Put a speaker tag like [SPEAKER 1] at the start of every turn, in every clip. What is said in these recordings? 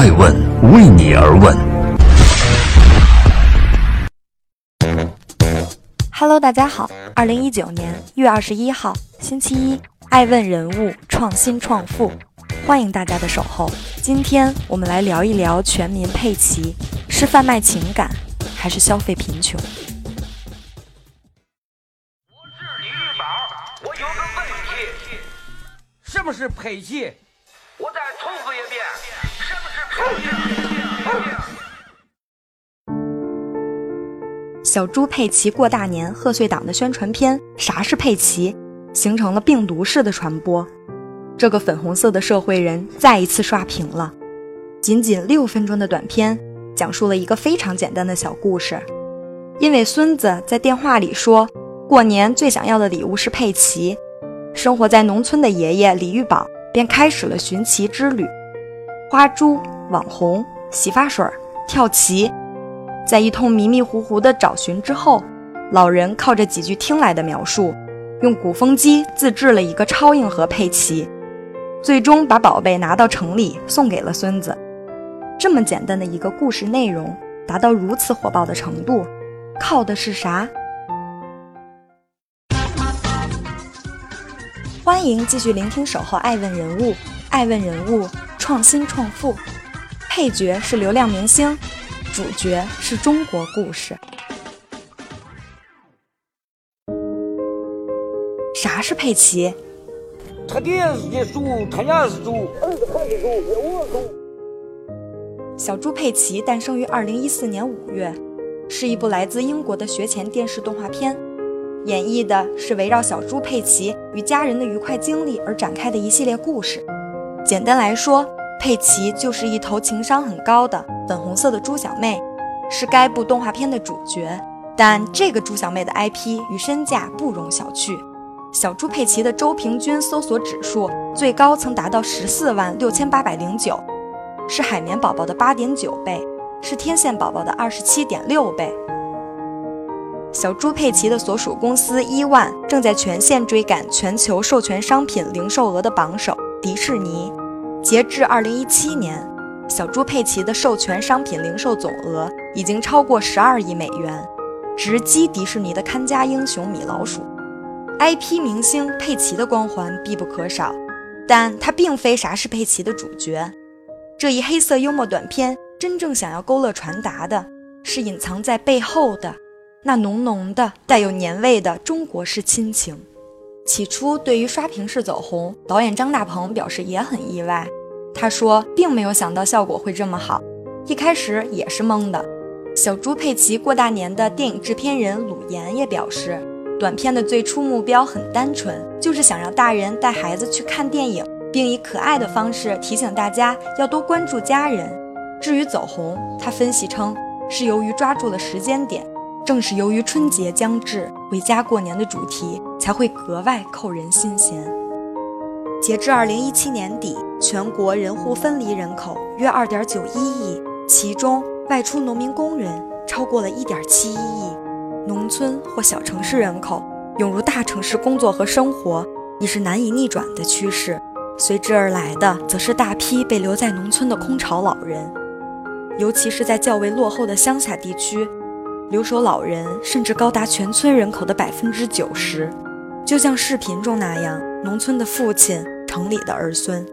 [SPEAKER 1] 爱问为你而问。
[SPEAKER 2] Hello，大家好，二零一九年一月二十一号，星期一，爱问人物创新创富，欢迎大家的守候。今天我们来聊一聊全民佩奇，是贩卖情感，还是消费贫穷？
[SPEAKER 3] 我是李玉宝，我有个问题，
[SPEAKER 4] 是
[SPEAKER 3] 不是佩奇？
[SPEAKER 2] 小猪佩奇过大年贺岁档的宣传片《啥是佩奇》形成了病毒式的传播，这个粉红色的社会人再一次刷屏了。仅仅六分钟的短片，讲述了一个非常简单的小故事。因为孙子在电话里说，过年最想要的礼物是佩奇，生活在农村的爷爷李玉宝便开始了寻奇之旅。花猪、网红、洗发水、跳棋。在一通迷迷糊糊的找寻之后，老人靠着几句听来的描述，用鼓风机自制了一个超硬核佩奇，最终把宝贝拿到城里送给了孙子。这么简单的一个故事内容，达到如此火爆的程度，靠的是啥？欢迎继续聆听《守候爱问人物》，爱问人物创新创富，配角是流量明星。主角是中国故事。啥是佩奇？
[SPEAKER 4] 他爹是猪，他娘是猪，儿子还是猪，我猪。
[SPEAKER 2] 小猪佩奇诞生于二零一四年五月，是一部来自英国的学前电视动画片，演绎的是围绕小猪佩奇与家人的愉快经历而展开的一系列故事。简单来说，佩奇就是一头情商很高的粉红色的猪小妹，是该部动画片的主角。但这个猪小妹的 IP 与身价不容小觑，小猪佩奇的周平均搜索指数最高曾达到十四万六千八百零九，是海绵宝宝的八点九倍，是天线宝宝的二十七点六倍。小猪佩奇的所属公司伊万正在全线追赶全球授权商品零售额的榜首迪士尼。截至二零一七年，小猪佩奇的授权商品零售总额已经超过十二亿美元，直击迪士尼的看家英雄米老鼠。IP 明星佩奇的光环必不可少，但他并非啥是佩奇的主角。这一黑色幽默短片真正想要勾勒传达的，是隐藏在背后的那浓浓的带有年味的中国式亲情。起初，对于刷屏式走红，导演张大鹏表示也很意外。他说，并没有想到效果会这么好，一开始也是懵的。小猪佩奇过大年的电影制片人鲁岩也表示，短片的最初目标很单纯，就是想让大人带孩子去看电影，并以可爱的方式提醒大家要多关注家人。至于走红，他分析称，是由于抓住了时间点。正是由于春节将至，回家过年的主题才会格外扣人心弦。截至二零一七年底，全国人户分离人口约二点九一亿，其中外出农民工人超过了一点七一亿。农村或小城市人口涌入大城市工作和生活，已是难以逆转的趋势。随之而来的，则是大批被留在农村的空巢老人，尤其是在较为落后的乡下地区。留守老人甚至高达全村人口的百分之九十，就像视频中那样，农村的父亲，城里的儿孙，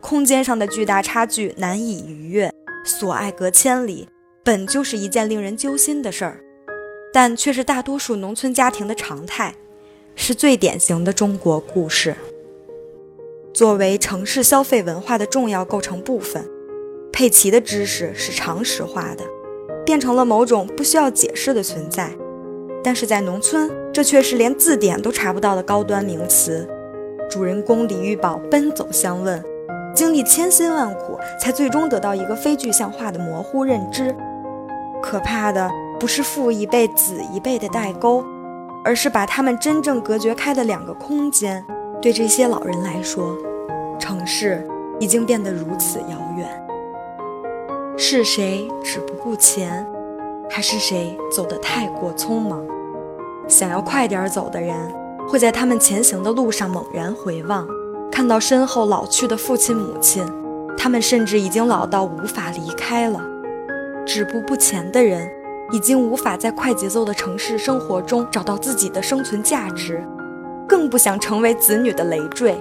[SPEAKER 2] 空间上的巨大差距难以逾越，所爱隔千里，本就是一件令人揪心的事儿，但却是大多数农村家庭的常态，是最典型的中国故事。作为城市消费文化的重要构成部分，佩奇的知识是常识化的。变成了某种不需要解释的存在，但是在农村，这却是连字典都查不到的高端名词。主人公李玉宝奔走相问，经历千辛万苦，才最终得到一个非具象化的模糊认知。可怕的不是父一辈子一辈的代沟，而是把他们真正隔绝开的两个空间。对这些老人来说，城市已经变得如此遥远。是谁止步不前，还是谁走得太过匆忙？想要快点走的人，会在他们前行的路上猛然回望，看到身后老去的父亲母亲，他们甚至已经老到无法离开了。止步不前的人，已经无法在快节奏的城市生活中找到自己的生存价值，更不想成为子女的累赘。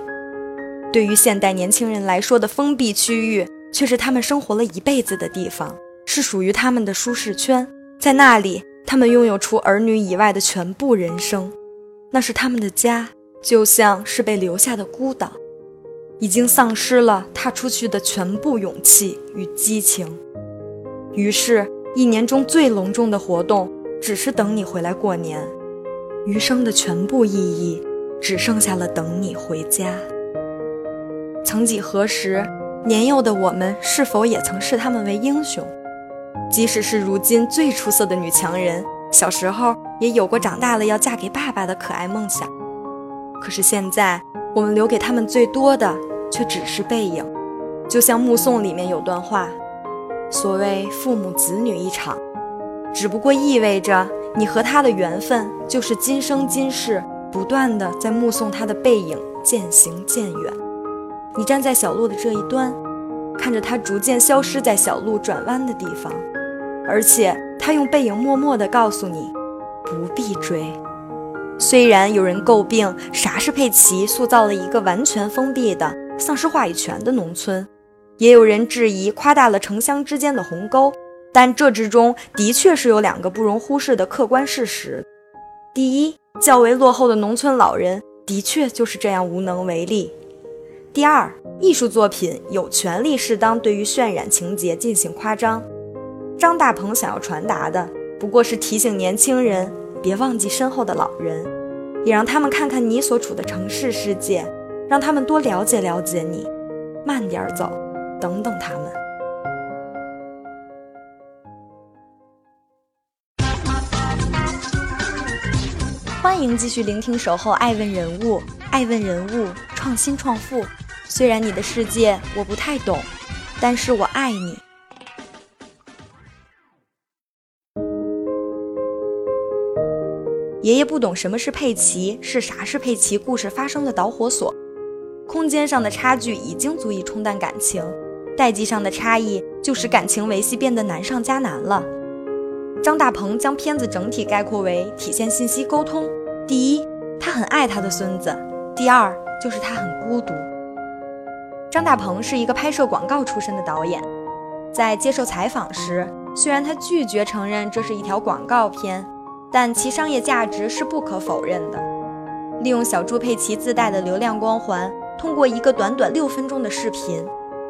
[SPEAKER 2] 对于现代年轻人来说的封闭区域，却是他们生活了一辈子的地方，是属于他们的舒适圈。在那里，他们拥有除儿女以外的全部人生，那是他们的家，就像是被留下的孤岛，已经丧失了踏出去的全部勇气与激情。于是，一年中最隆重的活动，只是等你回来过年，余生的全部意义，只剩下了等你回家。曾几何时，年幼的我们是否也曾视他们为英雄？即使是如今最出色的女强人，小时候也有过长大了要嫁给爸爸的可爱梦想。可是现在，我们留给他们最多的，却只是背影。就像《目送》里面有段话：“所谓父母子女一场，只不过意味着你和他的缘分，就是今生今世不断的在目送他的背影渐行渐远。”你站在小路的这一端，看着他逐渐消失在小路转弯的地方，而且他用背影默默地告诉你，不必追。虽然有人诟病啥是佩奇塑造了一个完全封闭的、丧失话语权的农村，也有人质疑夸大了城乡之间的鸿沟，但这之中的确是有两个不容忽视的客观事实：第一，较为落后的农村老人的确就是这样无能为力。第二，艺术作品有权利适当对于渲染情节进行夸张。张大鹏想要传达的，不过是提醒年轻人别忘记身后的老人，也让他们看看你所处的城市世界，让他们多了解了解你，慢点走，等等他们。欢迎继续聆听《守候爱问人物》，爱问人物，创新创富。虽然你的世界我不太懂，但是我爱你。爷爷不懂什么是佩奇，是啥是佩奇？故事发生的导火索，空间上的差距已经足以冲淡感情，代际上的差异就使感情维系变得难上加难了。张大鹏将片子整体概括为体现信息沟通：第一，他很爱他的孙子；第二，就是他很孤独。张大鹏是一个拍摄广告出身的导演，在接受采访时，虽然他拒绝承认这是一条广告片，但其商业价值是不可否认的。利用小猪佩奇自带的流量光环，通过一个短短六分钟的视频，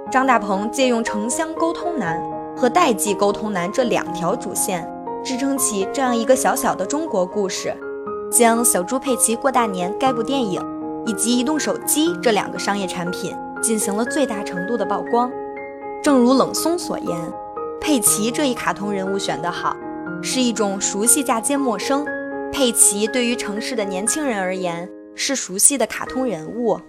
[SPEAKER 2] 张大鹏借用城乡沟通难和代际沟通难这两条主线，支撑起这样一个小小的中国故事，将小猪佩奇过大年该部电影以及移动手机这两个商业产品。进行了最大程度的曝光。正如冷松所言，佩奇这一卡通人物选得好，是一种熟悉嫁接陌生。佩奇对于城市的年轻人而言是熟悉的卡通人物，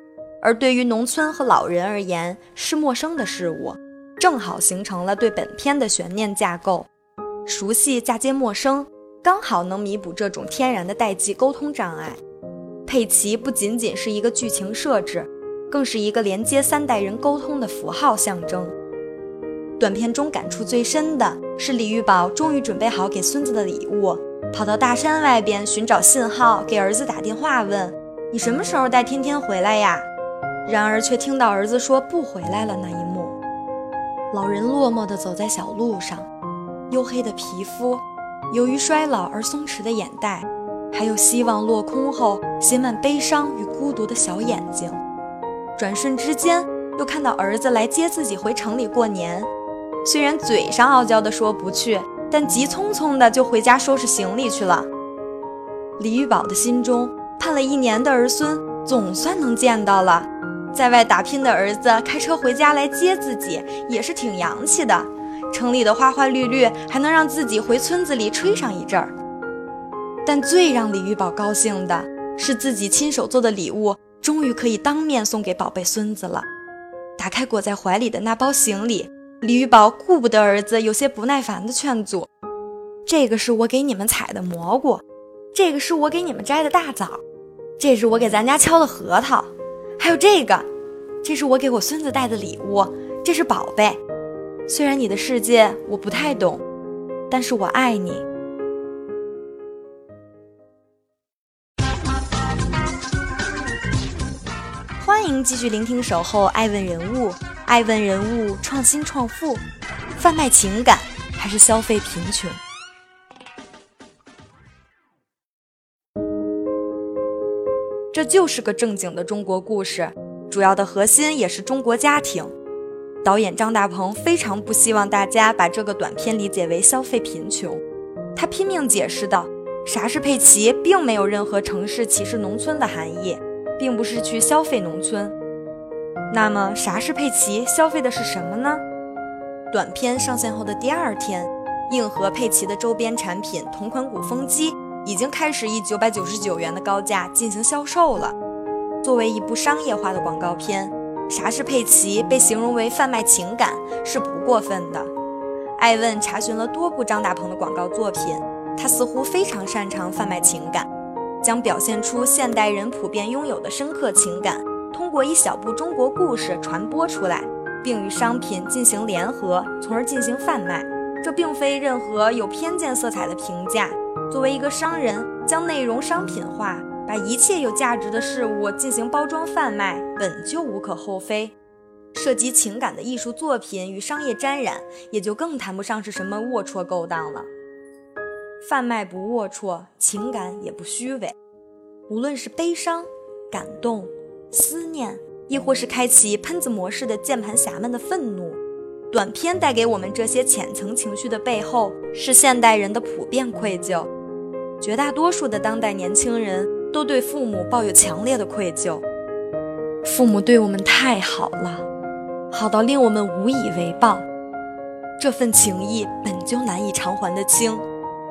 [SPEAKER 2] 而对于农村和老人而言是陌生的事物，正好形成了对本片的悬念架构。熟悉嫁接陌生，刚好能弥补这种天然的代际沟通障碍。佩奇不仅仅是一个剧情设置。更是一个连接三代人沟通的符号象征。短片中感触最深的是李玉宝终于准备好给孙子的礼物，跑到大山外边寻找信号，给儿子打电话问：“你什么时候带天天回来呀？”然而却听到儿子说不回来了那一幕。老人落寞地走在小路上，黝黑的皮肤，由于衰老而松弛的眼袋，还有希望落空后写满悲伤与孤独的小眼睛。转瞬之间，又看到儿子来接自己回城里过年。虽然嘴上傲娇地说不去，但急匆匆的就回家收拾行李去了。李玉宝的心中，盼了一年的儿孙总算能见到了。在外打拼的儿子开车回家来接自己，也是挺洋气的。城里的花花绿绿，还能让自己回村子里吹上一阵儿。但最让李玉宝高兴的是，自己亲手做的礼物。终于可以当面送给宝贝孙子了。打开裹在怀里的那包行李，李玉宝顾不得儿子有些不耐烦的劝阻：“这个是我给你们采的蘑菇，这个是我给你们摘的大枣，这是我给咱家敲的核桃，还有这个，这是我给我孙子带的礼物，这是宝贝。虽然你的世界我不太懂，但是我爱你。继续聆听《守候爱问人物》，爱问人物创新创富，贩卖情感还是消费贫穷？这就是个正经的中国故事，主要的核心也是中国家庭。导演张大鹏非常不希望大家把这个短片理解为消费贫穷，他拼命解释道：“啥是佩奇，并没有任何城市歧视农村的含义，并不是去消费农村。那么，啥是佩奇？消费的是什么呢？”短片上线后的第二天，硬核佩奇的周边产品同款鼓风机。已经开始以九百九十九元的高价进行销售了。作为一部商业化的广告片，《啥是佩奇》被形容为贩卖情感是不过分的。艾问查询了多部张大鹏的广告作品，他似乎非常擅长贩卖情感，将表现出现代人普遍拥有的深刻情感，通过一小部中国故事传播出来，并与商品进行联合，从而进行贩卖。这并非任何有偏见色彩的评价。作为一个商人，将内容商品化，把一切有价值的事物进行包装贩卖，本就无可厚非。涉及情感的艺术作品与商业沾染，也就更谈不上是什么龌龊勾当了。贩卖不龌龊，情感也不虚伪。无论是悲伤、感动、思念，亦或是开启喷子模式的键盘侠们的愤怒，短片带给我们这些浅层情绪的背后，是现代人的普遍愧疚。绝大多数的当代年轻人都对父母抱有强烈的愧疚，父母对我们太好了，好到令我们无以为报。这份情谊本就难以偿还的清，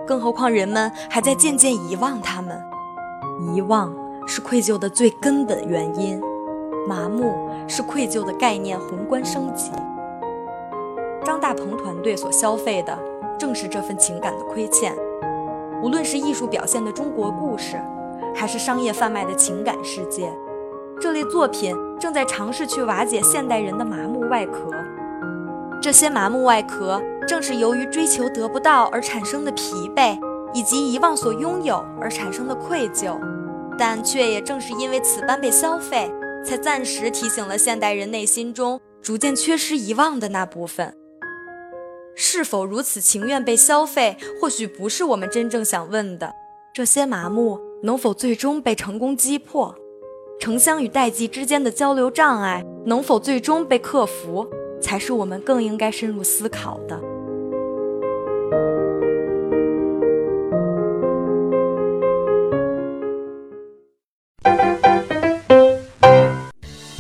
[SPEAKER 2] 更何况人们还在渐渐遗忘他们。遗忘是愧疚的最根本原因，麻木是愧疚的概念宏观升级。张大鹏团队所消费的正是这份情感的亏欠。无论是艺术表现的中国故事，还是商业贩卖的情感世界，这类作品正在尝试去瓦解现代人的麻木外壳。这些麻木外壳，正是由于追求得不到而产生的疲惫，以及遗忘所拥有而产生的愧疚。但却也正是因为此般被消费，才暂时提醒了现代人内心中逐渐缺失遗忘的那部分。是否如此情愿被消费，或许不是我们真正想问的。这些麻木能否最终被成功击破？城乡与代际之间的交流障碍能否最终被克服，才是我们更应该深入思考的。